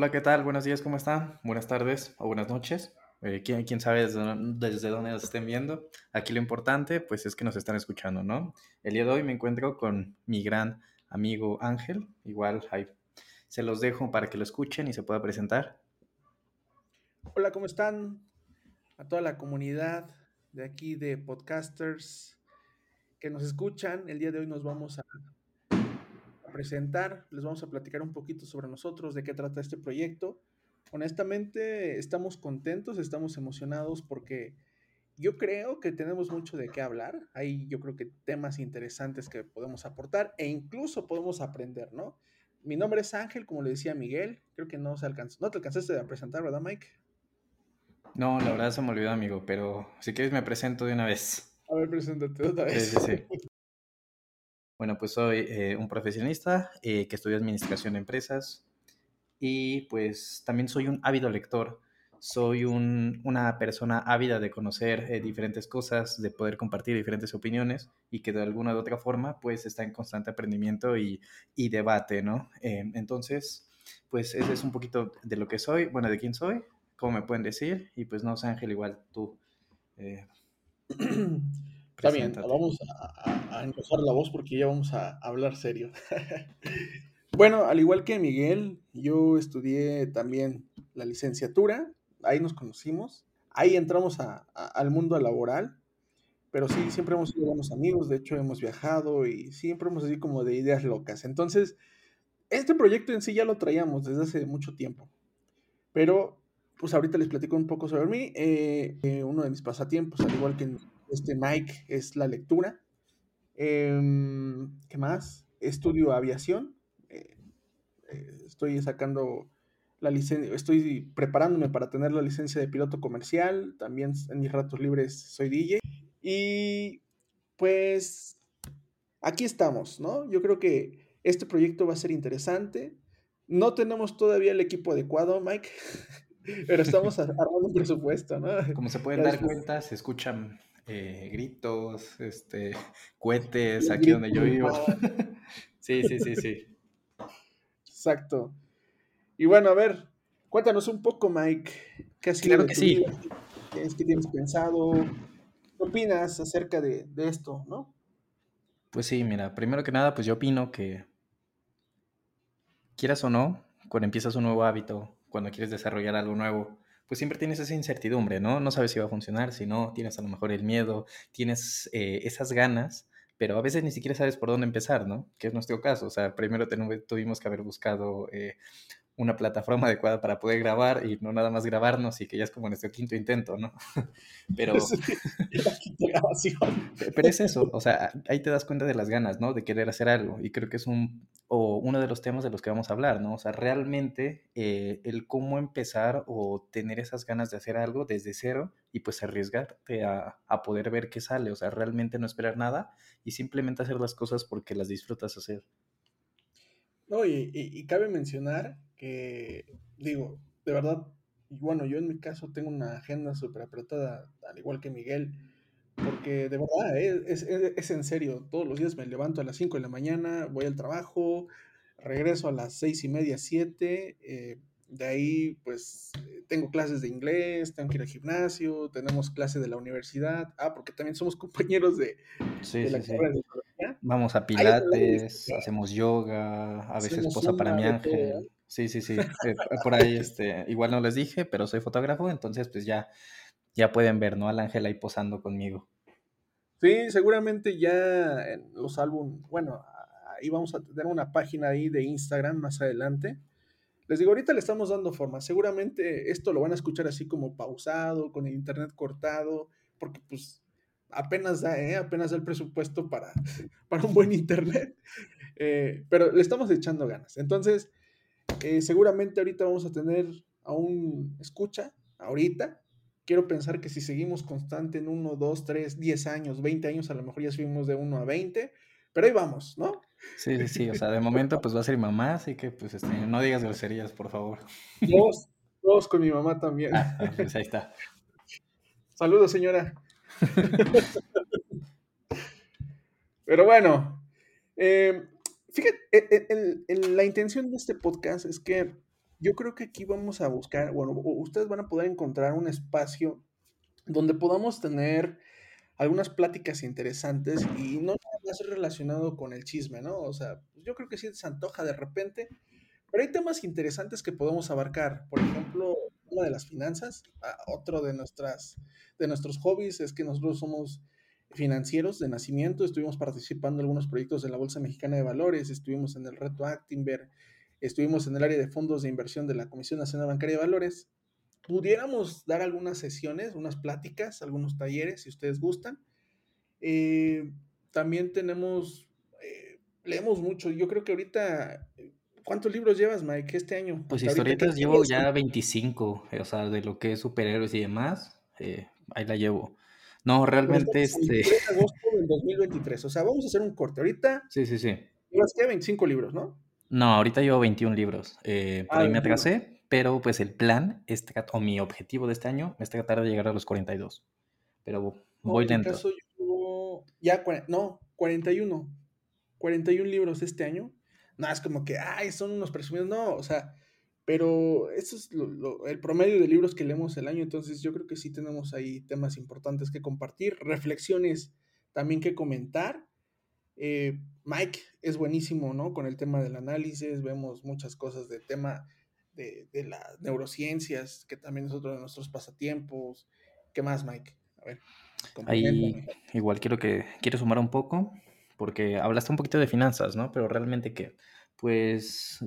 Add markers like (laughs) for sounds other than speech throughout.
Hola, ¿qué tal? Buenos días, ¿cómo están? Buenas tardes o buenas noches. Eh, ¿quién, quién, sabe desde, desde, dónde nos estén viendo? Aquí lo importante, pues, es que nos están escuchando, ¿no? El día de hoy me encuentro con mi gran amigo Ángel. Igual ahí se los dejo para que lo escuchen y se pueda presentar. Hola, ¿cómo están? A toda la comunidad de aquí de podcasters que nos escuchan. El día de hoy nos vamos a presentar, les vamos a platicar un poquito sobre nosotros, de qué trata este proyecto. Honestamente, estamos contentos, estamos emocionados porque yo creo que tenemos mucho de qué hablar. Hay, yo creo que temas interesantes que podemos aportar e incluso podemos aprender, ¿no? Mi nombre es Ángel, como le decía Miguel. Creo que no se alcanzó. No te alcanzaste a presentar, ¿verdad, Mike? No, la verdad se me olvidó, amigo, pero si quieres me presento de una vez. A ver, preséntate otra vez. Sí, sí, sí. (laughs) Bueno, pues soy eh, un profesionista eh, que estudia administración de empresas y pues también soy un ávido lector. Soy un, una persona ávida de conocer eh, diferentes cosas, de poder compartir diferentes opiniones y que de alguna u otra forma pues está en constante aprendimiento y, y debate, ¿no? entonces, pues ese es un poquito de lo que soy, bueno, de quién soy, cómo me pueden decir y pues no Ángel, igual tú. (clears throat) Está bien, vamos a, a, la voz porque ya vamos a hablar serio. (laughs) bueno, al igual que Miguel, yo estudié también la licenciatura, ahí nos conocimos, ahí entramos al mundo laboral, pero sí, siempre hemos sido buenos amigos, de hecho hemos viajado y siempre hemos así como de ideas locas. Entonces, este proyecto en sí ya lo traíamos desde hace mucho tiempo, pero pues ahorita les platico un poco sobre mí. Eh, eh, uno de mis pasatiempos, al igual que este Mike, es la lectura. Em, ¿Qué más? Estudio aviación. Eh, estoy sacando la licencia, estoy preparándome para tener la licencia de piloto comercial. También en mis ratos libres soy DJ. Y pues aquí estamos, ¿no? Yo creo que este proyecto va a ser interesante. No tenemos todavía el equipo adecuado, Mike. (laughs) Pero estamos (laughs) armando un presupuesto, ¿no? Como se pueden dar cuenta, se escuchan eh, gritos, este, (laughs) cohetes aquí donde yo vivo. (laughs) (laughs) sí, sí, sí, sí. Exacto. Y bueno, a ver, cuéntanos un poco, Mike, ¿qué ha sido claro que sí. ¿Qué es que tienes pensado? ¿Qué opinas acerca de, de esto, no? Pues sí, mira, primero que nada, pues yo opino que quieras o no, cuando empiezas un nuevo hábito, cuando quieres desarrollar algo nuevo, pues siempre tienes esa incertidumbre, ¿no? No sabes si va a funcionar, si no, tienes a lo mejor el miedo, tienes eh, esas ganas, pero a veces ni siquiera sabes por dónde empezar, ¿no? Que es nuestro caso, o sea, primero tuvimos que haber buscado eh, una plataforma adecuada para poder grabar y no nada más grabarnos y que ya es como nuestro quinto intento, ¿no? (laughs) Pero, pero es eso, o sea, ahí te das cuenta de las ganas, ¿no? De querer hacer algo y creo que es un, o uno de los temas de los que vamos a hablar, ¿no? O sea, realmente eh, el cómo empezar o tener esas ganas de hacer algo desde cero y pues arriesgarte a, a poder ver qué sale, o sea, realmente no esperar nada y simplemente hacer las cosas porque las disfrutas hacer. No, y, y, cabe mencionar que, digo, de verdad, bueno, yo en mi caso tengo una agenda súper apretada, al igual que Miguel, porque de verdad, eh, es, es, es, en serio, todos los días me levanto a las 5 de la mañana, voy al trabajo, regreso a las 6 y media, 7, eh, de ahí pues tengo clases de inglés, tengo que ir al gimnasio, tenemos clase de la universidad, ah, porque también somos compañeros de, sí, de la sí, carrera sí. de Vamos a pilates, hacemos yoga, a veces posa para mi ángel. Sí, sí, sí. Eh, por ahí, este, igual no les dije, pero soy fotógrafo, entonces pues ya, ya pueden ver, ¿no? Al ángel ahí posando conmigo. Sí, seguramente ya en los álbumes, bueno, ahí vamos a tener una página ahí de Instagram más adelante. Les digo, ahorita le estamos dando forma. Seguramente esto lo van a escuchar así como pausado, con el internet cortado, porque pues apenas da, ¿eh? apenas da el presupuesto para, (laughs) para un buen internet, eh, pero le estamos echando ganas. Entonces, eh, seguramente ahorita vamos a tener aún escucha, ahorita. Quiero pensar que si seguimos constante en 1, 2, 3, 10 años, 20 años, a lo mejor ya subimos de 1 a 20, pero ahí vamos, ¿no? Sí, sí, sí, o sea, de momento pues va a ser mi mamá, así que pues este, no digas groserías, por favor. Dos, dos con mi mamá también. Ah, pues ahí está. Saludos, señora. (laughs) Pero bueno, eh, fíjate, la intención de este podcast es que yo creo que aquí vamos a buscar, bueno, ustedes van a poder encontrar un espacio donde podamos tener algunas pláticas interesantes y no nada más relacionado con el chisme, ¿no? O sea, yo creo que sí se antoja de repente, pero hay temas interesantes que podemos abarcar. Por ejemplo, una de las finanzas. Ah, otro de, nuestras, de nuestros hobbies es que nosotros somos financieros de nacimiento. Estuvimos participando en algunos proyectos de la Bolsa Mexicana de Valores, estuvimos en el reto Actinver, estuvimos en el área de fondos de inversión de la Comisión Nacional Bancaria de Valores pudiéramos dar algunas sesiones, unas pláticas, algunos talleres, si ustedes gustan. Eh, también tenemos, eh, leemos mucho. Yo creo que ahorita, ¿cuántos libros llevas, Mike, este año? Pues historietas llevo ya 25, o sea, de lo que es superhéroes y demás, eh, ahí la llevo. No, realmente este... (laughs) agosto del 2023, o sea, vamos a hacer un corte. Ahorita... Sí, sí, sí. Llevas que 25 libros, ¿no? No, ahorita llevo 21 libros. por ah, ahí me atrasé, pero pues el plan, este, o mi objetivo de este año es tratar de llegar a los 42. Pero voy lento. Caso ya, no, 41. 41 libros este año. No, es como que, ay, son unos presumidos. No, o sea, pero eso es el promedio de libros que leemos el año. Entonces yo creo que sí tenemos ahí temas importantes que compartir, reflexiones también que comentar. Eh, Mike es buenísimo, ¿no? Con el tema del análisis, vemos muchas cosas del tema de, las neurociencias, que también es otro de nuestros pasatiempos. ¿Qué más, Mike? A ver. Ahí igual quiero que quiero sumar un poco, porque hablaste un poquito de finanzas, ¿no? Pero realmente que, pues,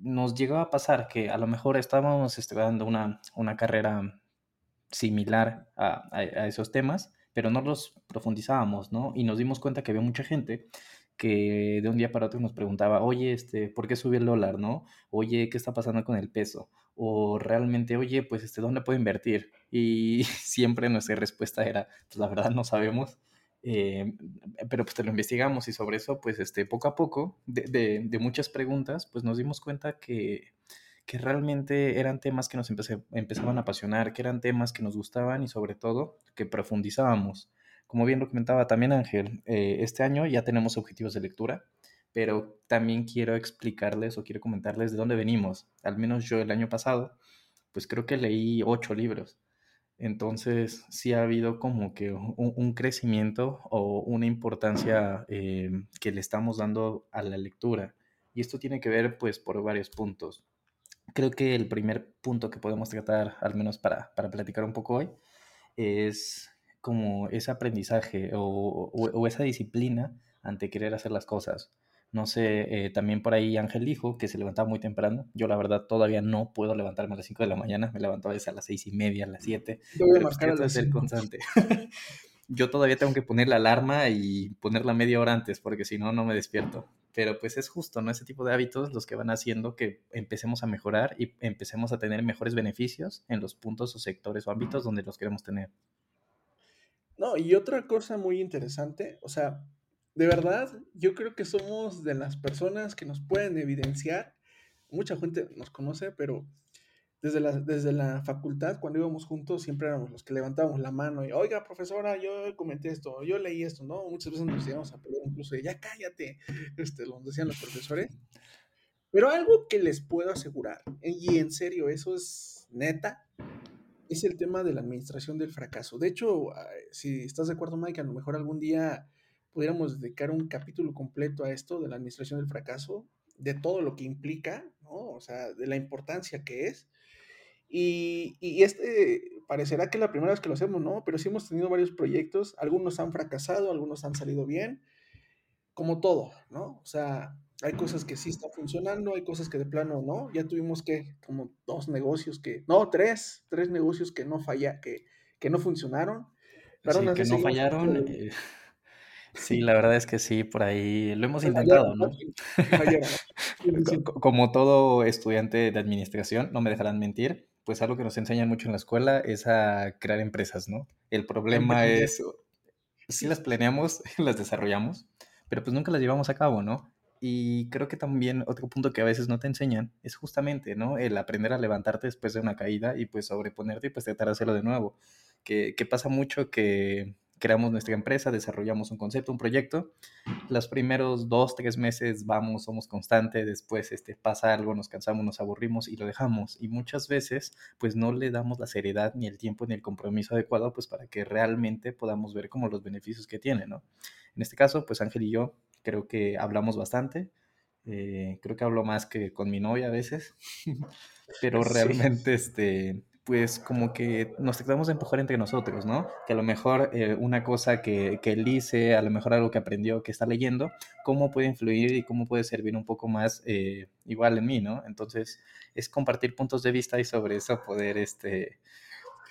nos llegaba a pasar que a lo mejor estábamos estudiando una, una carrera similar a, a, esos temas, pero no los profundizábamos, ¿no? Y nos dimos cuenta que había mucha gente que de un día para otro nos preguntaba, oye, este, ¿por qué subió el dólar, no? Oye, ¿qué está pasando con el peso? O realmente, oye, pues, este, ¿dónde puedo invertir? Y (laughs) siempre nuestra respuesta era, pues, la verdad no sabemos, eh, pero pues te lo investigamos y sobre eso, pues, este, poco a poco, de, de, muchas preguntas, pues nos dimos cuenta que, que realmente eran temas que nos empezaban a apasionar, que eran temas que nos gustaban y sobre todo que profundizábamos como bien lo comentaba también Ángel, eh, este año ya tenemos objetivos de lectura, pero también quiero explicarles o quiero comentarles de dónde venimos. Al menos yo el año pasado, pues creo que leí ocho libros. Entonces sí ha habido como que un, crecimiento o una importancia eh, que le estamos dando a la lectura. Y esto tiene que ver pues por varios puntos. Creo que el primer punto que podemos tratar, al menos para, para platicar un poco hoy, es como ese aprendizaje o, esa disciplina ante querer hacer las cosas. No sé, eh, también por ahí Ángel dijo que se levantaba muy temprano. Yo la verdad todavía no puedo levantarme a las 5 de la mañana. Me levanto a veces a las 6 y media, a las 7. Pero pues ser constante. (laughs) Yo todavía tengo que poner la alarma y ponerla media hora antes porque si no, no me despierto. Pero pues es justo, ¿no? Ese tipo de hábitos los que van haciendo que empecemos a mejorar y empecemos a tener mejores beneficios en los puntos o sectores o ámbitos donde los queremos tener. No, y otra cosa muy interesante, o sea, de verdad, yo creo que somos de las personas que nos pueden evidenciar. Mucha gente nos conoce, pero desde la, desde la facultad, cuando íbamos juntos, siempre éramos los que levantábamos la mano y, oiga, profesora, yo comenté esto, yo leí esto, ¿no? Muchas veces nos íbamos a pelear incluso, ya cállate, este, lo decían los profesores. Pero algo que les puedo asegurar, y en serio, eso es neta, es el tema de la administración del fracaso. De hecho, si estás de acuerdo, Mike, a lo mejor algún día pudiéramos dedicar un capítulo completo a esto de la administración del fracaso, de todo lo que implica, ¿no? O sea, de la importancia que es. Y, y, este parecerá que es la primera vez que lo hacemos, ¿no? Pero sí hemos tenido varios proyectos, algunos han fracasado, algunos han salido bien, como todo, ¿no? O sea, hay cosas que sí están funcionando, hay cosas que de plano no. Ya tuvimos que, como dos negocios que, no, tres, tres negocios que no falla, que, que no funcionaron. Pero sí, que no fallaron. Eh, sí, la verdad es que sí, por ahí lo hemos intentado, ¿no? (laughs) Como todo estudiante de administración, no me dejarán mentir, pues algo que nos enseñan mucho en la escuela es a crear empresas, ¿no? El problema es, sí las planeamos, (laughs) las desarrollamos, pero pues nunca las llevamos a cabo, ¿no? Y creo que también otro punto que a veces no te enseñan es justamente, ¿no? El aprender a levantarte después de una caída y pues sobreponerte y pues tratar de hacerlo de nuevo. Que, que pasa mucho que creamos nuestra empresa, desarrollamos un concepto, un proyecto. Los primeros dos, tres meses vamos, somos constantes, después este, pasa algo, nos cansamos, nos aburrimos y lo dejamos. Y muchas veces pues no le damos la seriedad ni el tiempo ni el compromiso adecuado pues para que realmente podamos ver como los beneficios que tiene, ¿no? En este caso pues Ángel y yo creo que hablamos bastante. Eh, creo que hablo más que con mi novia a veces, (laughs) pero realmente, este, pues como que nos tratamos de empujar entre nosotros, ¿no? Que a lo mejor eh, una cosa que, que, él dice, a lo mejor algo que aprendió, que está leyendo, cómo puede influir y cómo puede servir un poco más eh, igual en mí, ¿no? Entonces, es compartir puntos de vista y sobre eso poder, este,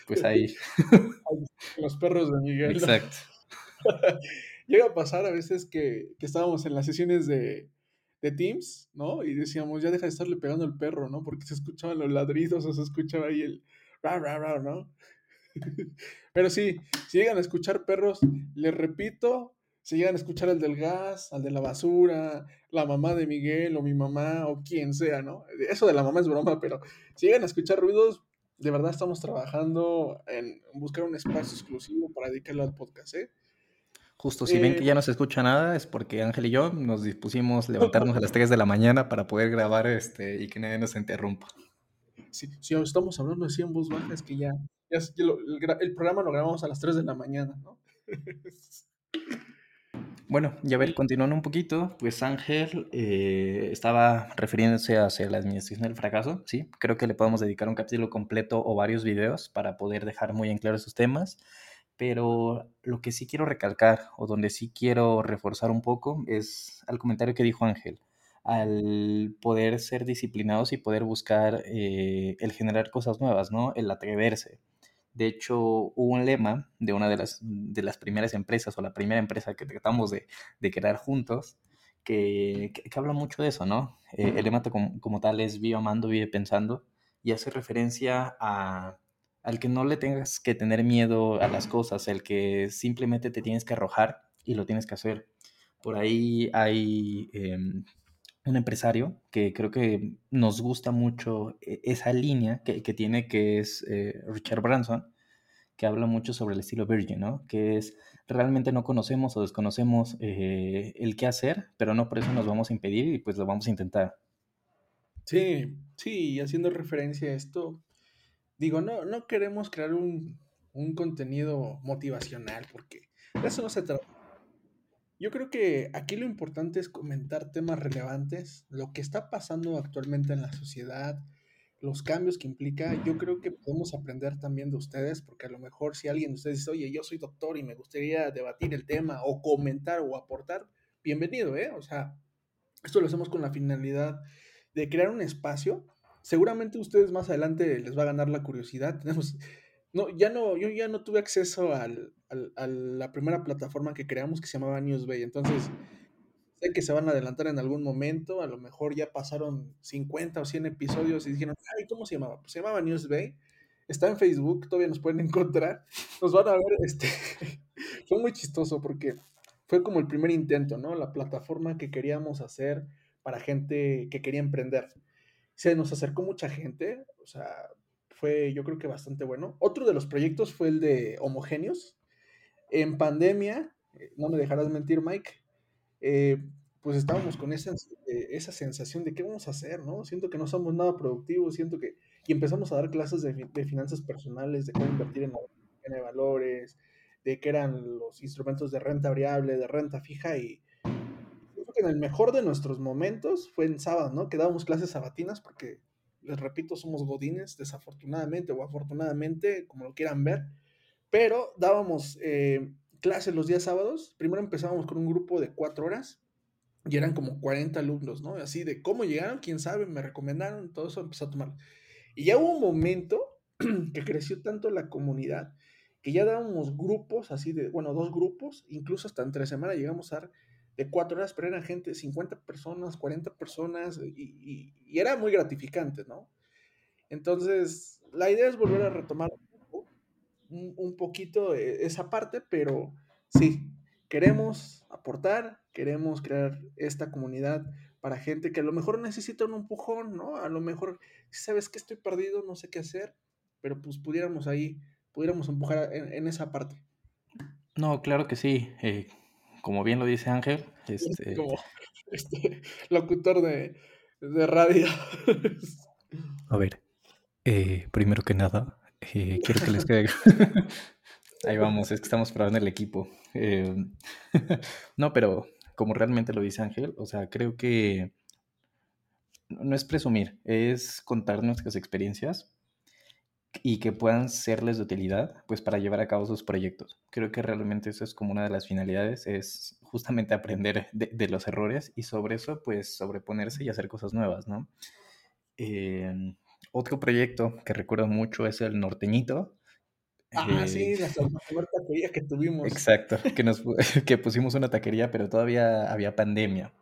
pues ahí. (laughs) Los perros de Miguel. Exacto. (laughs) Llega a pasar a veces que, que estábamos en las sesiones de, de Teams, ¿no? Y decíamos, ya deja de estarle pegando el perro, ¿no? Porque se escuchaban los ladridos o se escuchaba ahí el, ¿no? (laughs) Pero sí, si llegan a escuchar perros, les repito, si llegan a escuchar al del gas, al de la basura, la mamá de Miguel o mi mamá o quien sea, ¿no? Eso de la mamá es broma, pero si llegan a escuchar ruidos, de verdad estamos trabajando en buscar un espacio exclusivo para dedicarlo al podcast, ¿eh? Justo, si ven que ya eh, no se escucha nada, es porque Ángel y yo nos dispusimos levantarnos a las 3 de la mañana para poder grabar este, y que nadie nos interrumpa si, si estamos hablando así en voz baja, es que ya, el, programa lo grabamos a las 3 de la mañana, ¿no? (laughs) Bueno, y a ver, continuando un poquito, pues Ángel eh, estaba refiriéndose hacia la administración del fracaso, ¿sí? Creo que le podemos dedicar un capítulo completo o varios videos para poder dejar muy en claro esos temas, pero lo que sí quiero recalcar o donde sí quiero reforzar un poco es al comentario que dijo Ángel al poder ser disciplinados y poder buscar eh, el generar cosas nuevas, ¿no? El atreverse. De hecho, hubo un lema de una de las, de las primeras empresas o la primera empresa que tratamos de, de crear juntos que, que, habla mucho de eso, ¿no? Eh, el lema como, como, tal es vive amando, vive pensando y hace referencia a, al que no le tengas que tener miedo a las cosas, el que simplemente te tienes que arrojar y lo tienes que hacer. Por ahí hay em, un empresario que creo que nos gusta mucho e, esa línea que, tiene, que es eh, Richard Branson, que habla mucho sobre el estilo Virgin, ¿no? Que es realmente no conocemos o desconocemos eh, el qué hacer, pero no por eso nos vamos a impedir y pues lo vamos a intentar. Sí, sí, haciendo referencia a esto, digo, no, no queremos crear un, un contenido motivacional porque de eso no se trata yo creo que aquí lo importante es comentar temas relevantes, lo que está pasando actualmente en la sociedad, los cambios que implica. Yo creo que podemos aprender también de ustedes, porque a lo mejor si alguien de ustedes dice, oye, yo soy doctor y me gustaría debatir el tema o comentar o aportar, bienvenido, ¿eh? O sea, esto lo hacemos con la finalidad de crear un espacio. Seguramente ustedes más adelante les va a ganar la curiosidad. (laughs) Tenemos no, ya no, yo ya no tuve acceso al, a la primera plataforma que creamos que se llamaba Newsbay. Entonces, sé que se van a adelantar en algún momento. A lo mejor ya pasaron 50 o 100 episodios y dijeron, ay, ¿cómo se llamaba? Pues se llamaba Newsbay. Está en Facebook, todavía nos pueden (laughs) encontrar. Nos van a ver, este. (laughs) fue muy chistoso porque fue como el primer intento, ¿no? La plataforma que queríamos hacer para gente que quería emprender. Se nos acercó mucha gente, o sea, fue yo creo que bastante bueno. Otro de los proyectos fue el de Homogéneos. En pandemia, eh, no me dejarás mentir, Mike, eh, pues estábamos con esa, eh, esa sensación de qué vamos a hacer, ¿no? Siento que no somos nada productivos, siento que... Y empezamos a dar clases de, de finanzas personales, de cómo invertir en, valores, de qué eran los instrumentos de renta variable, de renta fija y creo que en el mejor de nuestros momentos fue en sábado, ¿no? Que dábamos clases sabatinas porque les repito, somos godines, desafortunadamente o afortunadamente, como lo quieran ver, pero dábamos eh, clases los días sábados. Primero empezábamos con un grupo de cuatro horas y eran como 40 alumnos, ¿no? Así de cómo llegaron, quién sabe, me recomendaron, todo eso empezó a tomar. Y ya hubo un momento (clears throat) que creció tanto la comunidad que ya dábamos grupos así de, bueno, dos grupos, incluso hasta entre semana llegamos a dar de cuatro horas, pero eran gente, 50 personas, 40 personas, y, era muy gratificante, ¿no? Entonces, la idea es volver a retomar un, un, poquito e, esa parte, pero sí, queremos aportar, queremos crear esta comunidad para gente que a lo mejor necesita un empujón, ¿no? A lo mejor, sabes que estoy perdido, no sé qué hacer, pero pues pudiéramos ahí, pudiéramos empujar en esa parte. No, claro que sí. Eh, como bien lo dice Ángel, este... Como (laughs) este locutor de, de radio. A ver, eh, primero que nada, eh, (laughs) quiero que les quede... Ahí vamos, es que estamos probando el equipo. (laughs) no, pero como realmente lo dice Ángel, o sea, creo que no es presumir, es contar nuestras experiencias y que puedan serles de utilidad, pues para llevar a cabo sus proyectos. Creo que realmente eso es como una de las finalidades, es justamente aprender de, los errores y sobre eso, pues sobreponerse y hacer cosas nuevas, ¿no? Em, otro proyecto que recuerdo mucho es el Norteñito. Ah, sí, la (laughs) primera taquería que tuvimos. Exacto, que, nos, (laughs) que pusimos una taquería, pero todavía había pandemia.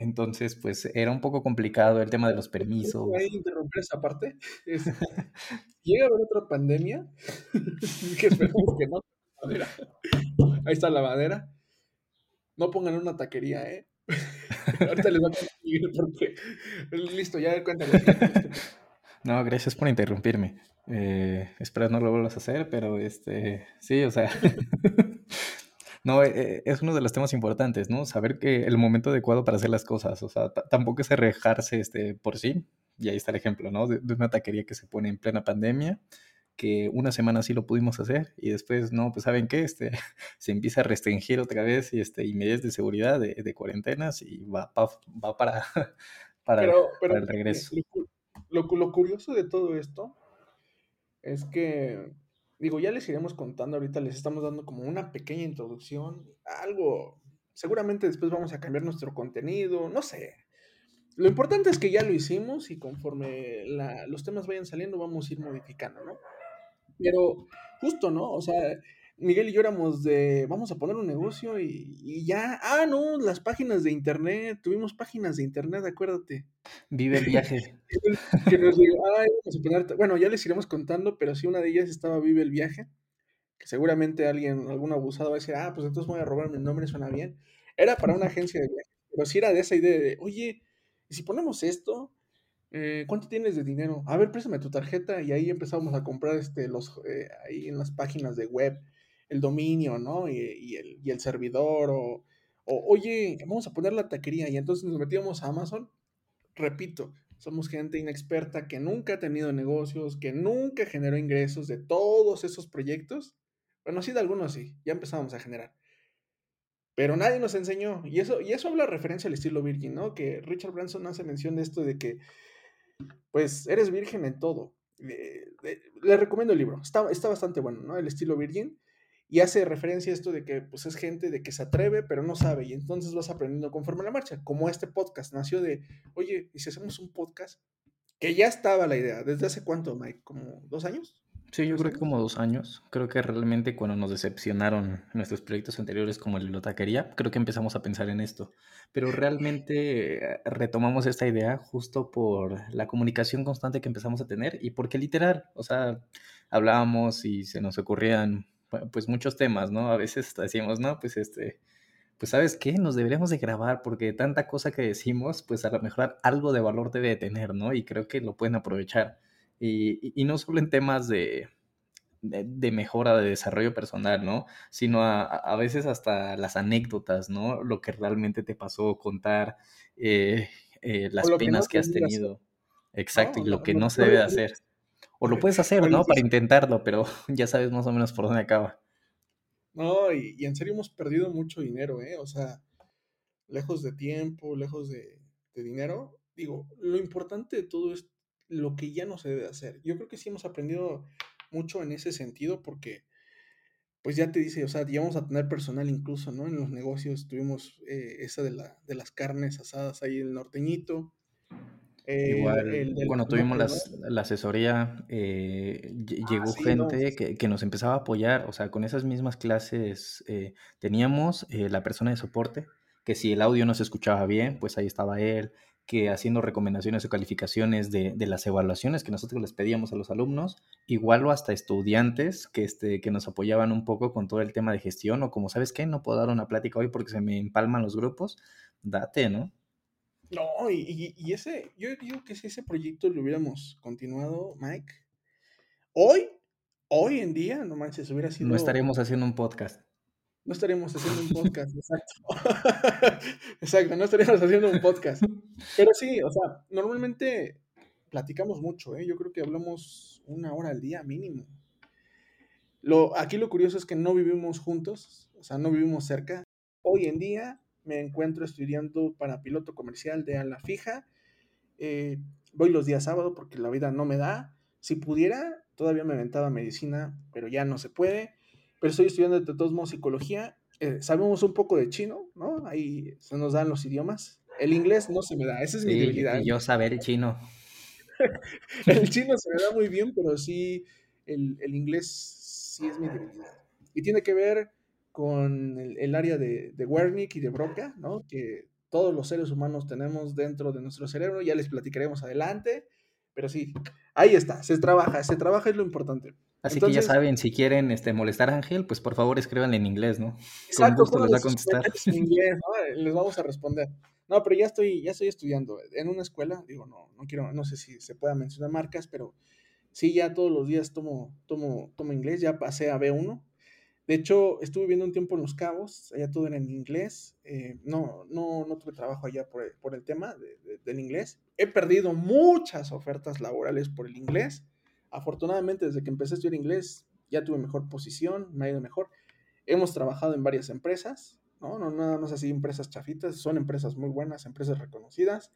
Entonces, pues era un poco complicado el tema de los permisos. ¿Puedo interrumpir esa parte? (laughs) llega a haber otra pandemia, (laughs) que esperemos que no. Ahí está la madera. No pongan una taquería, ¿eh? (laughs) Ahorita les voy a conseguir porque... Listo, ya cuéntame. No, gracias por interrumpirme. Eh, espero no lo vuelvas a hacer, pero este, sí, o sea, No, eh, es uno de los temas importantes, ¿no? Saber que el momento adecuado para hacer las cosas, o sea, tampoco es arrejarse este, por sí, y ahí está el ejemplo, ¿no? De, una taquería que se pone en plena pandemia, que una semana sí lo pudimos hacer, y después, no, pues ¿saben qué? Este, (laughs) se empieza a restringir otra vez, y, este, y medidas de seguridad, de, cuarentenas, y va, va para, (laughs) para, el regreso. lo curioso de todo esto es que Digo, ya les iremos contando, ahorita les estamos dando como una pequeña introducción, algo, seguramente después vamos a cambiar nuestro contenido, no sé. Lo importante es que ya lo hicimos y conforme los temas vayan saliendo vamos a ir modificando, ¿no? Pero justo, ¿no? O sea, Miguel y yo éramos de, vamos a poner un negocio y, ya, ah, no, las páginas de internet, tuvimos páginas de internet, acuérdate. Vive el viaje. (laughs) que nos ay, vamos a poner, bueno, ya les iremos contando, pero sí una de ellas estaba Vive el viaje, que seguramente alguien, algún abusado va a decir, ah, pues entonces voy a robar mi nombre, suena bien. Era para una agencia de viajes, pero sí era de esa idea de, oye, ¿y si ponemos esto? Eh, ¿cuánto tienes de dinero? A ver, préstame tu tarjeta y ahí empezamos a comprar este, los, eh, ahí en las páginas de web el dominio, ¿no? Y, el, servidor, o, oye, vamos a poner la taquería, y entonces nos metíamos a Amazon. Repito, somos gente inexperta que nunca ha tenido negocios, que nunca generó ingresos de todos esos proyectos. Bueno, sí, de algunos sí, ya empezamos a generar. Pero nadie nos enseñó. Y eso, y eso habla referencia al estilo Virgin, ¿no? Que Richard Branson hace mención de esto de que, pues, eres virgen en todo. le recomiendo el libro. Está, está bastante bueno, ¿no? El estilo Virgin y hace referencia a esto de que pues es gente de que se atreve pero no sabe y entonces vas aprendiendo conforme a la marcha, como este podcast nació de, oye, ¿y si hacemos un podcast? Que ya estaba la idea, ¿desde hace cuánto, Mike? ¿Como dos años? Sí, yo creo que como dos años. Creo que realmente cuando nos decepcionaron nuestros proyectos anteriores como el taquería, creo que empezamos a pensar en esto. Pero realmente eh, retomamos esta idea justo por la comunicación constante que empezamos a tener y porque literal, o sea, hablábamos y se nos ocurrían pues muchos temas, ¿no? A veces decimos, no, pues este, pues sabes qué, nos deberíamos de grabar porque tanta cosa que decimos, pues a lo mejor algo de valor debe de tener, ¿no? Y creo que lo pueden aprovechar. Y, no solo en temas de, de, mejora, de desarrollo personal, ¿no? Sino a, veces hasta las anécdotas, ¿no? Lo que realmente te pasó, contar eh, eh, las penas que, has tenido. Exacto, y lo que no se debe de hacer. O lo puedes hacer, ¿no? Para intentarlo, pero (laughs) ya sabes más o menos por dónde acaba. No, y, en serio hemos perdido mucho dinero, ¿eh? O sea, lejos de tiempo, lejos de, dinero. Digo, lo importante de todo es lo que ya no se debe hacer. Yo creo que sí hemos aprendido mucho en ese sentido porque, pues ya te dice, o sea, ya vamos a tener personal incluso, ¿no? En los negocios tuvimos eh, esa de, la, de las carnes asadas ahí en el norteñito. Igual, cuando tuvimos la asesoría, eh, ah, llegó gente que, nos empezaba a apoyar, o sea, con esas mismas clases eh, teníamos eh, la persona de soporte, que si el audio no se escuchaba bien, pues ahí estaba él, que haciendo recomendaciones o calificaciones de, las evaluaciones que nosotros les pedíamos a los alumnos, igual o hasta estudiantes que, este, que nos apoyaban un poco con todo el tema de gestión, o como, ¿sabes qué? No puedo dar una plática hoy porque se me empalman los grupos, date, ¿no? No, y, ese, yo digo que si ese proyecto lo hubiéramos continuado, Mike, hoy, hoy en día, no manches, hubiera sido. No estaríamos haciendo un podcast. no estaríamos haciendo un podcast, exacto. (laughs) exacto, no estaríamos haciendo un podcast. Pero sí, o sea, normalmente platicamos mucho, ¿eh? Yo creo que hablamos una hora al día mínimo. Lo, aquí lo curioso es que no vivimos juntos, o sea, no vivimos cerca. Hoy en día me encuentro estudiando para piloto comercial de ala fija. Eh, voy los días sábado porque la vida no me da. Si pudiera, todavía me aventaba medicina, pero ya no se puede. Pero estoy estudiando de todos modos psicología. Eh, sabemos un poco de chino, ¿no? Ahí se nos dan los idiomas. El inglés no se me da, esa es mi debilidad. Y yo saber el chino. (laughs) el chino se me da muy bien, pero sí, el, el inglés sí es mi debilidad. Y tiene que ver con el, el área de, de, Wernicke y de Broca, ¿no? Que todos los seres humanos tenemos dentro de nuestro cerebro, ya les platicaremos adelante, pero sí, ahí está, se trabaja, se trabaja es lo importante. Así Entonces, que ya saben, si quieren este, molestar a Ángel, pues por favor escriban en inglés, ¿no? (laughs) Exacto, Con gusto les va a contestar. En inglés, ¿no? Les vamos a responder. No, pero ya estoy, ya estoy estudiando en una escuela, digo, no, no quiero, no sé si se pueda mencionar marcas, pero sí, ya todos los días tomo, tomo, tomo inglés, ya pasé a B1. De hecho, estuve viviendo un tiempo en Los Cabos, allá todo era en inglés. Eh, no, no, no tuve trabajo allá por el, tema de, de, del inglés. He perdido muchas ofertas laborales por el inglés. Afortunadamente, desde que empecé a estudiar inglés, ya tuve mejor posición, me ha ido mejor. Hemos trabajado en varias empresas, ¿no? No nada más así empresas chafitas, son empresas muy buenas, empresas reconocidas.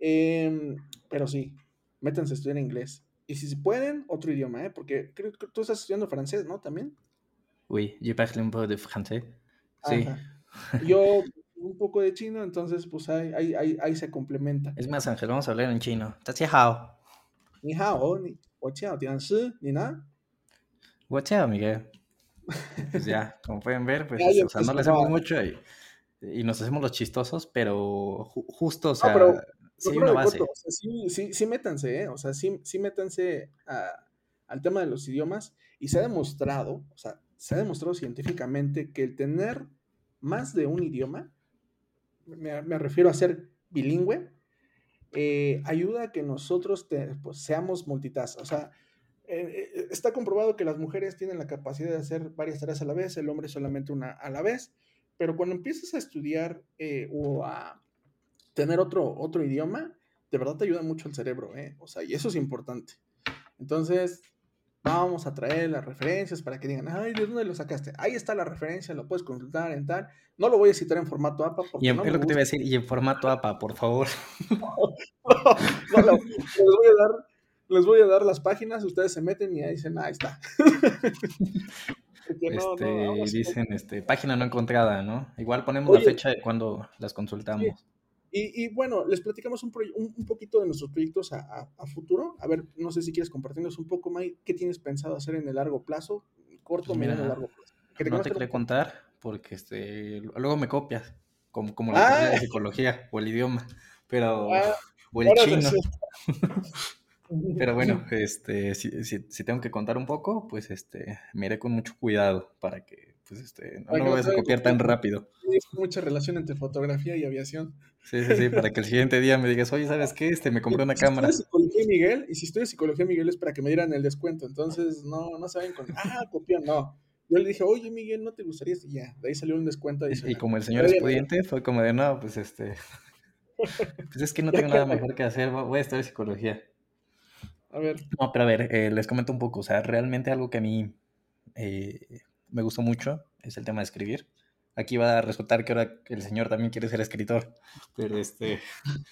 Eh, pero sí, métanse a estudiar inglés. Y si pueden, otro idioma, ¿eh? Porque creo que tú estás estudiando francés, ¿no? También. Oui, je parle un poco de francés. Sí. Yo (laughs) un poco de chino, entonces pues ahí, ahí, ahí, se complementa. Es más, Ángel, vamos a hablar en chino. hao. Ni hao, ni chao, ni nada. chao, Miguel. Pues ya, (laughs) como pueden ver, pues, o sea, no le hacemos mucho y, y, nos hacemos los chistosos, pero ju justo, o sea, sí hay una base. Sí, sí, sí, métanse, ¿eh? o sea, sí, sí métanse al tema de los idiomas y se ha demostrado, o sea, se ha demostrado científicamente que el tener más de un idioma, me, refiero a ser bilingüe, eh, ayuda a que nosotros te, pues, seamos multitask. O sea, eh, está comprobado que las mujeres tienen la capacidad de hacer varias tareas a la vez, el hombre solamente una a la vez, pero cuando empiezas a estudiar eh, o a tener otro, otro idioma, de verdad te ayuda mucho el cerebro, ¿eh? O sea, y eso es importante. Entonces, vamos a traer las referencias para que digan, ay, ¿de dónde lo sacaste? Ahí está la referencia, lo puedes consultar en tal. No lo voy a citar en formato APA. Porque y en, no es lo que te iba a decir, y en formato APA, por favor. (laughs) no, no, les, voy a dar, les voy a dar las páginas, ustedes se meten y ahí dicen, ah, ahí está. (laughs) este, no, dicen, este, página no encontrada, ¿no? Igual ponemos Oye, la fecha de cuando las consultamos. Sí. Y, y, bueno, les platicamos un, un, un, poquito de nuestros proyectos a, a, a, futuro. A ver, no sé si quieres compartirnos un poco, May, ¿qué tienes pensado hacer en el largo plazo? Corto, pues mediano, largo plazo. Que te no te quería contar porque este, luego me copias, como, como la ah. de psicología o el idioma, pero, ah, o el chino. (laughs) pero bueno, este, si, si, si, tengo que contar un poco, pues este, me iré con mucho cuidado para que pues este, no, no lo vayas a copiar tan rápido. Mucha relación entre fotografía y aviación. Sí, sí, sí, para que el siguiente día me digas, oye, ¿sabes qué? Este, me compré una si cámara. Estoy psicología Miguel, y si estoy de psicología Miguel es para que me dieran el descuento, entonces no, no saben con, ah, copión, no. Yo le dije, oye, Miguel, ¿no te gustaría? Y ya, de ahí salió un descuento. Y, y como el señor es pudiente, fue como de, no, pues este, (laughs) pues es que no tengo nada mejor que hacer, voy a estudiar psicología. A ver. No, pero a ver, eh, les comento un poco, o sea, realmente algo que a mí eh, me gustó mucho es el tema de escribir. Aquí va a resultar que ahora el señor también quiere ser escritor, pero este... (laughs)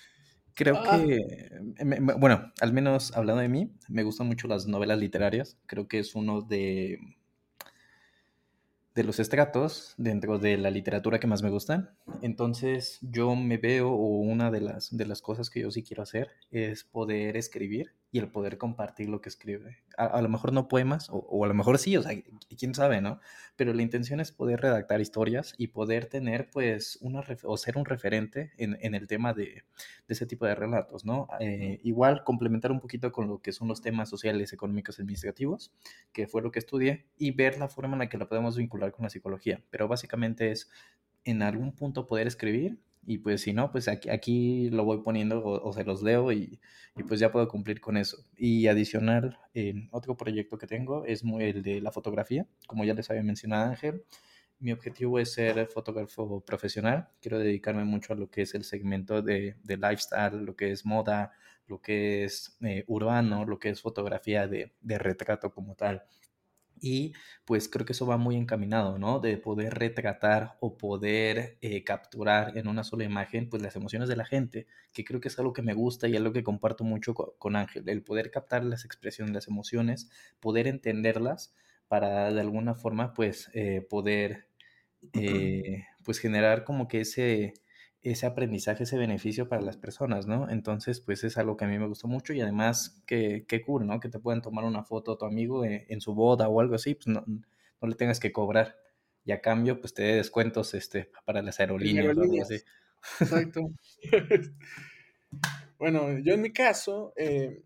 Creo ah. que, me, me, bueno, al menos hablando de mí, me gustan mucho las novelas literarias. Creo que es uno de, de los estratos dentro de la literatura que más me gustan. Entonces yo me veo, o una de las, de las cosas que yo sí quiero hacer es poder escribir y el poder compartir lo que escribe. A, a lo mejor no poemas, o, o, a lo mejor sí, o sea, quién sabe, ¿no? Pero la intención es poder redactar historias y poder tener, pues, una, o ser un referente en, en el tema de, de, ese tipo de relatos, ¿no? Eh, igual complementar un poquito con lo que son los temas sociales, económicos, administrativos, que fue lo que estudié, y ver la forma en la que la podemos vincular con la psicología. Pero básicamente es en algún punto poder escribir y pues si no, pues aquí, aquí lo voy poniendo o, o se los leo y, y, pues ya puedo cumplir con eso. Y adicional, eh, otro proyecto que tengo es muy el de la fotografía, como ya les había mencionado Ángel, mi objetivo es ser fotógrafo profesional. Quiero dedicarme mucho a lo que es el segmento de, de lifestyle, lo que es moda, lo que es eh, urbano, lo que es fotografía de, de retrato como tal. Y pues creo que eso va muy encaminado, ¿no? De poder retratar o poder eh, capturar en una sola imagen, pues las emociones de la gente, que creo que es algo que me gusta y algo que comparto mucho con, Ángel, el poder captar las expresiones, las emociones, poder entenderlas para de alguna forma, pues, eh, poder, eh, pues, generar como que ese, ese aprendizaje, ese beneficio para las personas, ¿no? Entonces, pues es algo que a mí me gusta mucho y además, qué cool, ¿no? Que te puedan tomar una foto a tu amigo en, en, su boda o algo así, pues no, no, le tengas que cobrar. Y a cambio, pues te dé descuentos este, para las aerolíneas, o algo así. Exacto. (laughs) bueno, yo en mi caso, eh,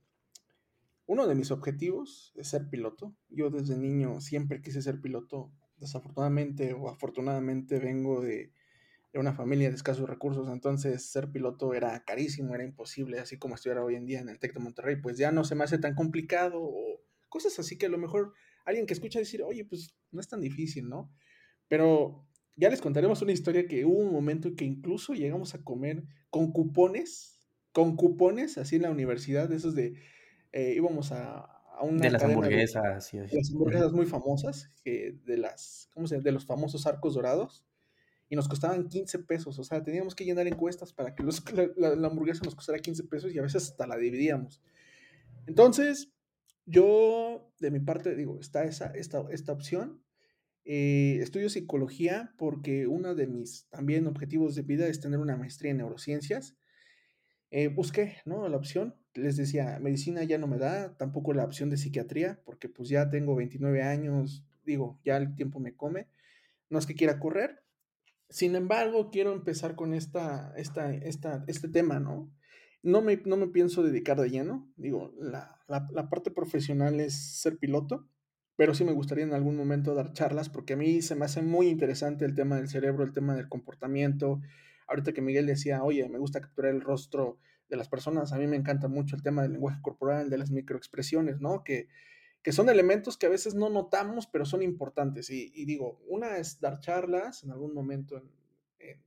uno de mis objetivos es ser piloto. Yo desde niño siempre quise ser piloto. Desafortunadamente o afortunadamente vengo de de una familia de escasos recursos, entonces ser piloto era carísimo, era imposible, así como estuviera hoy en día en el TEC de Monterrey, pues ya no se me hace tan complicado o cosas así que a lo mejor alguien que escucha decir, oye, pues no es tan difícil, ¿no? Pero ya les contaremos una historia que hubo un momento en que incluso llegamos a comer con cupones, con cupones, así en la universidad, de esos de, eh, íbamos a, a una... De las hamburguesas. De, las hamburguesas muy famosas, de las, ¿cómo se llama? De los famosos arcos dorados y nos costaban 15 pesos. O sea, teníamos que llenar encuestas para que (laughs) la, hamburguesa nos costara 15 pesos y a veces hasta la dividíamos. Entonces, yo, de mi parte, digo, está esa, esta, esta opción. Eh, estudio psicología porque uno de mis también objetivos de vida es tener una maestría en neurociencias. Eh, busqué, ¿no? La opción. Les decía, medicina ya no me da, tampoco la opción de psiquiatría, porque pues ya tengo 29 años, digo, ya el tiempo me come. No es que quiera correr, sin embargo, quiero empezar con esta, esta, esta, este tema, ¿no? No me, no me pienso dedicar de lleno. Digo, la, la, parte profesional es ser piloto, pero sí me gustaría en algún momento dar charlas porque a mí se me hace muy interesante el tema del cerebro, el tema del comportamiento. Ahorita que Miguel decía, oye, me gusta capturar el rostro de las personas, a mí me encanta mucho el tema del lenguaje corporal, de las microexpresiones, ¿no? Que, que son elementos que a veces no notamos, pero son importantes. Y, digo, una es dar charlas en algún momento en,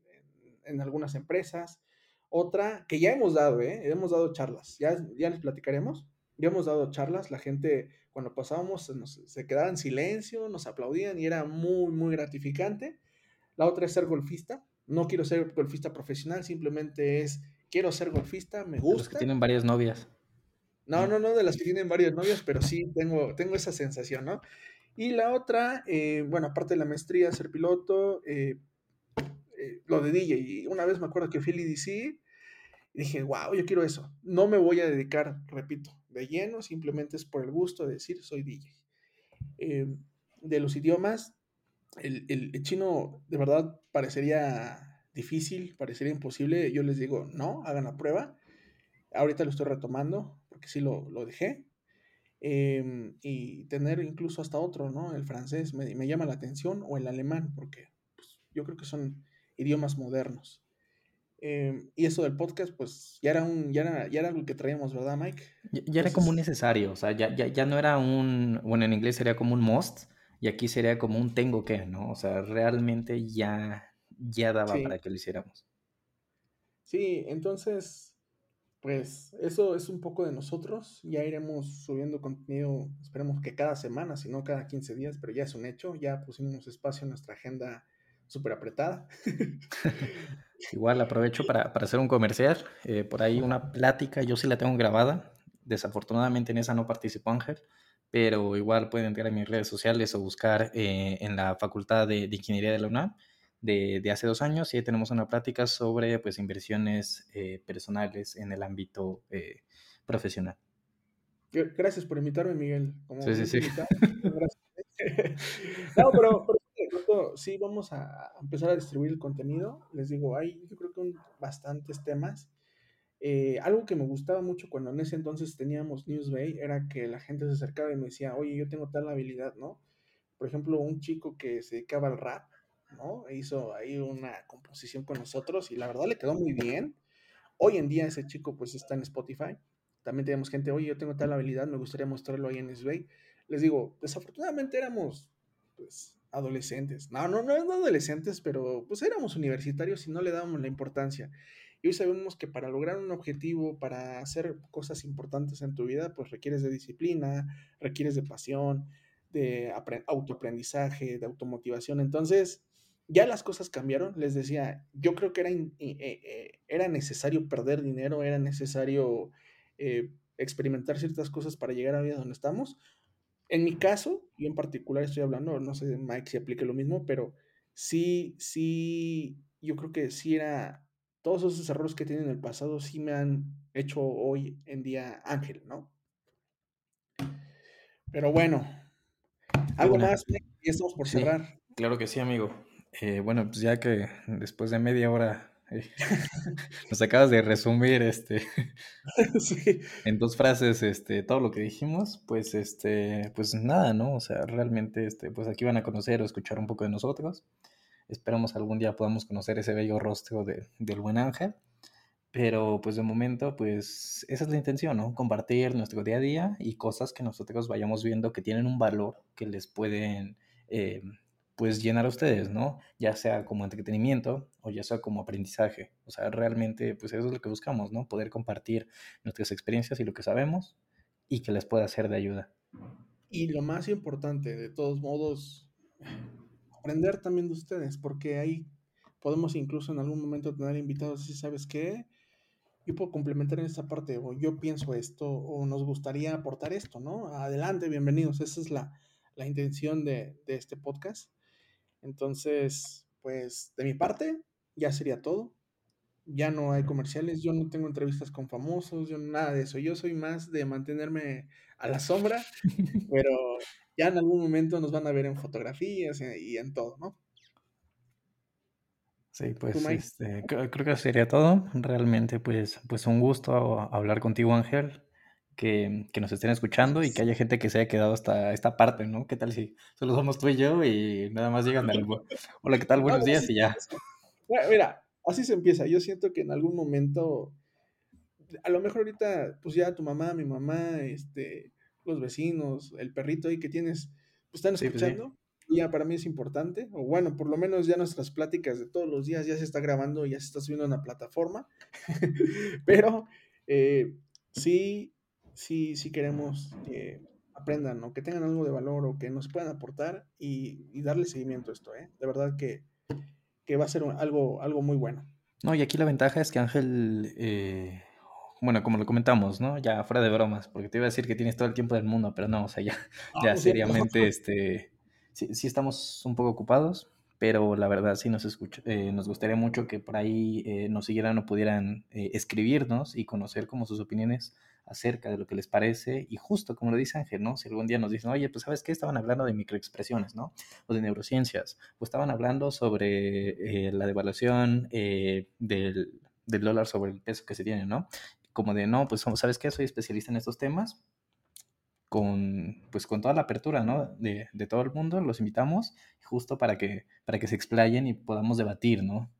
en, algunas empresas, otra que ya hemos dado, ¿eh? hemos dado charlas, ya, ya les platicaremos, ya hemos dado charlas, la gente cuando pasábamos se, se quedaba en silencio, nos aplaudían y era muy, muy gratificante. La otra es ser golfista, no quiero ser golfista profesional, simplemente es quiero ser golfista, me gusta. Los que tienen varias novias. No, no, no de las que tienen varios novios, pero sí tengo, tengo esa sensación, ¿no? Y la otra, eh, bueno, aparte de la maestría, ser piloto, eh, eh, lo de DJ. Y una vez me acuerdo que fui al EDC y dije, wow, yo quiero eso. No me voy a dedicar, repito, de lleno, simplemente es por el gusto de decir soy DJ. de los idiomas, el, el, chino de verdad parecería difícil, parecería imposible. Yo les digo, no, hagan la prueba. Ahorita lo estoy retomando porque sí lo, lo dejé. Em, y tener incluso hasta otro, ¿no? El francés me, me llama la atención o el alemán, porque pues, yo creo que son idiomas modernos. Em, y eso del podcast, pues ya era, un, ya era, ya era algo que traíamos, ¿verdad, Mike? Ya, era como un necesario, o sea, ya, ya, ya no era un, bueno, en inglés sería como un must, y aquí sería como un tengo que, ¿no? O sea, realmente ya, ya daba para que lo hiciéramos. Sí, entonces, pues eso es un poco de nosotros. Ya iremos subiendo contenido, esperemos que cada semana, si no cada 15 días, pero ya es un hecho. Ya pusimos espacio en nuestra agenda súper apretada. (laughs) Igual aprovecho para, hacer un comercial. Eh, por ahí una plática, yo sí la tengo grabada. Desafortunadamente en esa no participó Ángel, pero igual pueden entrar a mis redes sociales o buscar eh, en la Facultad de Ingeniería de la UNAM de, hace dos años y ahí tenemos una plática sobre pues, inversiones eh, personales en el ámbito eh, profesional. Gracias por invitarme, Miguel. sí, sí, sí. (laughs) (laughs) no, pero, sí vamos a empezar a distribuir el contenido. Les digo, hay yo creo que bastantes temas. Eh, algo que me gustaba mucho cuando en ese entonces teníamos Newsbay era que la gente se acercaba y me decía, oye, yo tengo tal habilidad, ¿no? Por ejemplo, un chico que se dedicaba al rap, ¿no? Hizo ahí una composición con nosotros y la verdad le quedó muy bien. Hoy en día ese chico pues está en Spotify. También tenemos gente, oye, yo tengo tal habilidad, me gustaría mostrarlo ahí en Sway. Les digo, desafortunadamente éramos pues, adolescentes. No, no, no, no adolescentes, pero pues éramos universitarios y no le dábamos la importancia. Y hoy sabemos que para lograr un objetivo, para hacer cosas importantes en tu vida, pues requieres de disciplina, requieres de pasión, de autoaprendizaje, de automotivación. Entonces, ya las cosas cambiaron. Les decía, yo creo que era, eh, eh, era necesario perder dinero, era necesario eh, experimentar ciertas cosas para llegar a vida donde estamos. En mi caso, y en particular estoy hablando, no sé, Mike, si aplique lo mismo, pero sí, sí, yo creo que sí era, todos esos errores que tienen en el pasado sí me han hecho hoy en día ángel, ¿no? Pero bueno, algo más, y estamos por cerrar. Claro que sí, amigo. Eh, bueno, pues ya que después de media hora eh, (laughs) nos acabas de resumir este (laughs) en dos frases este todo lo que dijimos, pues este pues nada, ¿no? O sea, realmente este pues aquí van a conocer o escuchar un poco de nosotros. Esperamos algún día podamos conocer ese bello rostro de, del buen ángel. Pero pues de momento, pues esa es la intención, ¿no? Compartir nuestro día a día y cosas que nosotros vayamos viendo que tienen un valor que les pueden eh, pues llenar a ustedes, ¿no? Ya sea como entretenimiento o ya sea como aprendizaje. O sea, realmente pues eso es lo que buscamos, ¿no? Poder compartir nuestras experiencias y lo que sabemos y que les pueda ser de ayuda. Y lo más importante, de todos modos, aprender también de ustedes, porque ahí podemos incluso en algún momento tener invitados y sabes qué, yo puedo complementar en esta parte, o yo pienso esto, o nos gustaría aportar esto, ¿no? Adelante, bienvenidos. Esa es la, la intención de, de, este podcast. Entonces, pues de mi parte, ya sería todo. Ya no hay comerciales, yo no tengo entrevistas con famosos, yo nada de eso. Yo soy más de mantenerme a la sombra, (laughs) pero ya en algún momento nos van a ver en fotografías y en todo, ¿no? Sí, pues este, creo, que sería todo. Realmente, pues, pues un gusto hablar contigo, Ángel que, nos estén escuchando y que haya gente que se haya quedado hasta esta parte, ¿no? ¿Qué tal si solo somos tú y yo y nada más llegan al... Hola, ¿qué tal? Buenos días y ya. Mira, así se empieza. Yo siento que en algún momento, a lo mejor ahorita, pues ya tu mamá, mi mamá, este, los vecinos, el perrito ahí que tienes, pues están pues escuchando. Y ya para mí es importante, o bueno, por lo menos ya nuestras pláticas de todos los días ya se está grabando, ya se está subiendo a una plataforma, (laughs) pero eh, sí sí, sí queremos que aprendan o que tengan algo de valor o que nos puedan aportar y, darle seguimiento a esto, ¿eh? De verdad que, va a ser algo, algo muy bueno. No, y aquí la ventaja es que Ángel, eh, bueno, como lo comentamos, ¿no? Ya fuera de bromas, porque te iba a decir que tienes todo el tiempo del mundo, pero no, o sea, ya, ah, ya seriamente, este, sí, sí estamos un poco ocupados, pero la verdad sí nos, escucha, eh, nos gustaría mucho que por ahí eh, nos siguieran o pudieran escribirnos y conocer como sus opiniones acerca de lo que les parece y justo como lo dice Ángel, ¿no? Si algún día nos dicen, oye, pues sabes qué, estaban hablando de microexpresiones, ¿no? O de neurociencias, o estaban hablando sobre eh, la devaluación eh, del, del, dólar sobre el peso que se tiene, ¿no? Como de, no, pues sabes qué, soy especialista en estos temas, con, pues, con toda la apertura, ¿no? De, de todo el mundo, los invitamos justo para que, para que se explayen y podamos debatir, ¿no?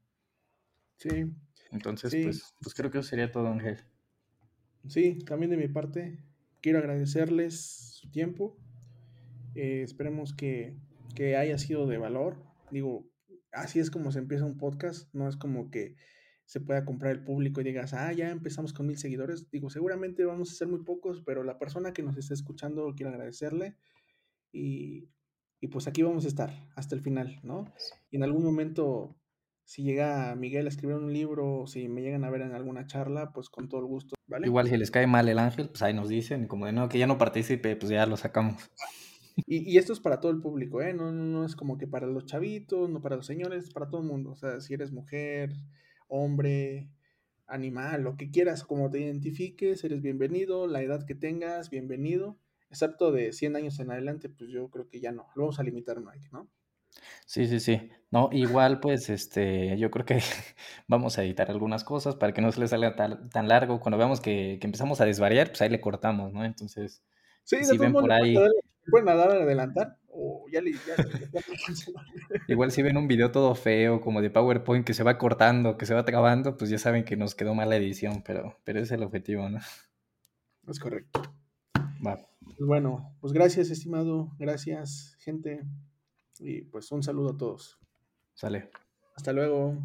Sí. Entonces, Pues, pues creo que eso sería todo, Ángel. Sí, también de mi parte, quiero agradecerles su tiempo. Eh, esperemos que, que, haya sido de valor. Digo, así es como se empieza un podcast, no es como que se pueda comprar el público y digas, ah, ya empezamos con mil seguidores. Digo, seguramente vamos a ser muy pocos, pero la persona que nos está escuchando quiero agradecerle y, y pues aquí vamos a estar hasta el final, ¿no? Y en algún momento si llega Miguel a escribir un libro, si me llegan a ver en alguna charla, pues con todo el gusto, ¿vale? Igual si les cae mal el ángel, pues ahí nos dicen, como de no, que ya no participe, pues ya lo sacamos. Y, esto es para todo el público, ¿eh? No, no, es como que para los chavitos, no para los señores, para todo el mundo. O sea, si eres mujer, hombre, animal, lo que quieras, como te identifiques, eres bienvenido, la edad que tengas, bienvenido. Excepto de 100 años en adelante, pues yo creo que ya no. Lo vamos a limitar, Mike, ¿no? Sí, sí, sí. No, igual pues este, yo creo que (laughs) vamos a editar algunas cosas para que no se les salga tan, largo. Cuando veamos que, empezamos a desvariar, pues ahí le cortamos, ¿no? Entonces, sí, si ven por ahí... Pueden dar adelantar o ya le... (laughs) igual si ven un video todo feo, como de PowerPoint, que se va cortando, que se va trabando, pues ya saben que nos quedó mala edición, pero, pero ese es el objetivo, ¿no? Es correcto. Va. Pues bueno, pues gracias, estimado. Gracias, gente. Y pues un saludo a todos. Sale. Hasta luego.